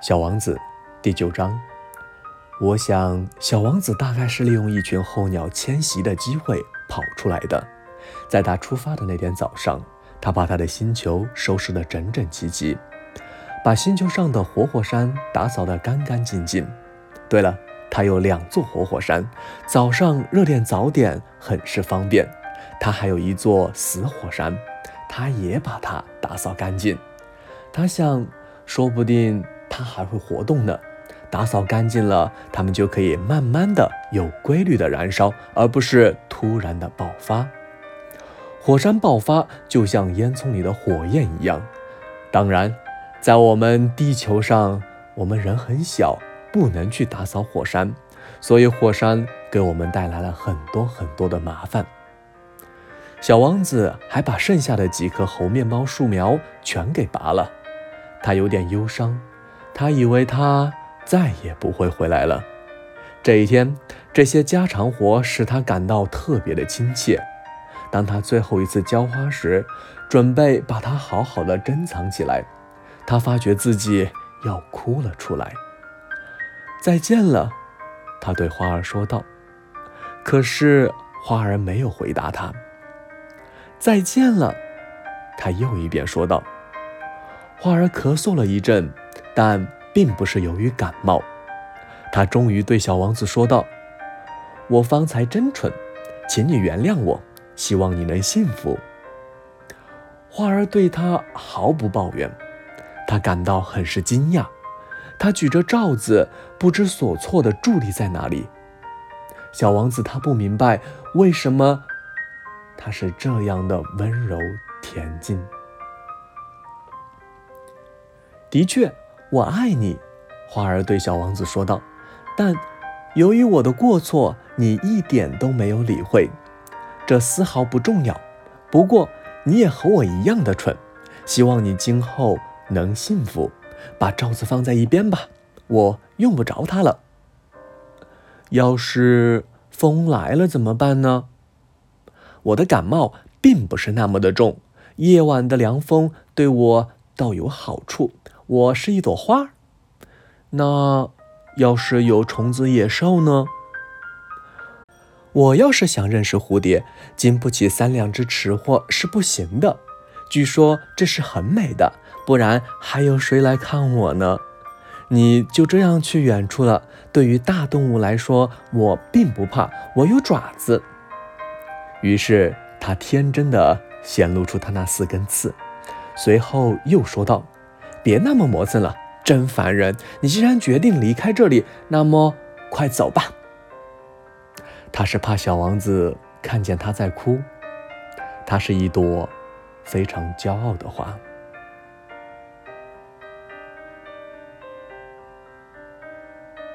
小王子，第九章。我想，小王子大概是利用一群候鸟迁徙的机会跑出来的。在他出发的那天早上，他把他的星球收拾得整整齐齐，把星球上的活火山打扫得干干净净。对了，他有两座活火山，早上热点早点很是方便。他还有一座死火山，他也把它打扫干净。他想，说不定。它还会活动呢，打扫干净了，它们就可以慢慢的、有规律的燃烧，而不是突然的爆发。火山爆发就像烟囱里的火焰一样。当然，在我们地球上，我们人很小，不能去打扫火山，所以火山给我们带来了很多很多的麻烦。小王子还把剩下的几棵猴面包树苗全给拔了，他有点忧伤。他以为他再也不会回来了。这一天，这些家常活使他感到特别的亲切。当他最后一次浇花时，准备把它好好的珍藏起来，他发觉自己要哭了出来。再见了，他对花儿说道。可是花儿没有回答他。再见了，他又一遍说道。花儿咳嗽了一阵。但并不是由于感冒，他终于对小王子说道：“我方才真蠢，请你原谅我，希望你能幸福。”花儿对他毫不抱怨，他感到很是惊讶。他举着罩子，不知所措地伫立在那里。小王子他不明白为什么他是这样的温柔恬静。的确。我爱你，花儿对小王子说道。但由于我的过错，你一点都没有理会，这丝毫不重要。不过你也和我一样的蠢，希望你今后能幸福。把罩子放在一边吧，我用不着它了。要是风来了怎么办呢？我的感冒并不是那么的重，夜晚的凉风对我倒有好处。我是一朵花，那要是有虫子野兽呢？我要是想认识蝴蝶，经不起三两只吃货是不行的。据说这是很美的，不然还有谁来看我呢？你就这样去远处了。对于大动物来说，我并不怕，我有爪子。于是他天真的显露出他那四根刺，随后又说道。别那么磨蹭了，真烦人！你既然决定离开这里，那么快走吧。他是怕小王子看见他在哭。他是一朵非常骄傲的花。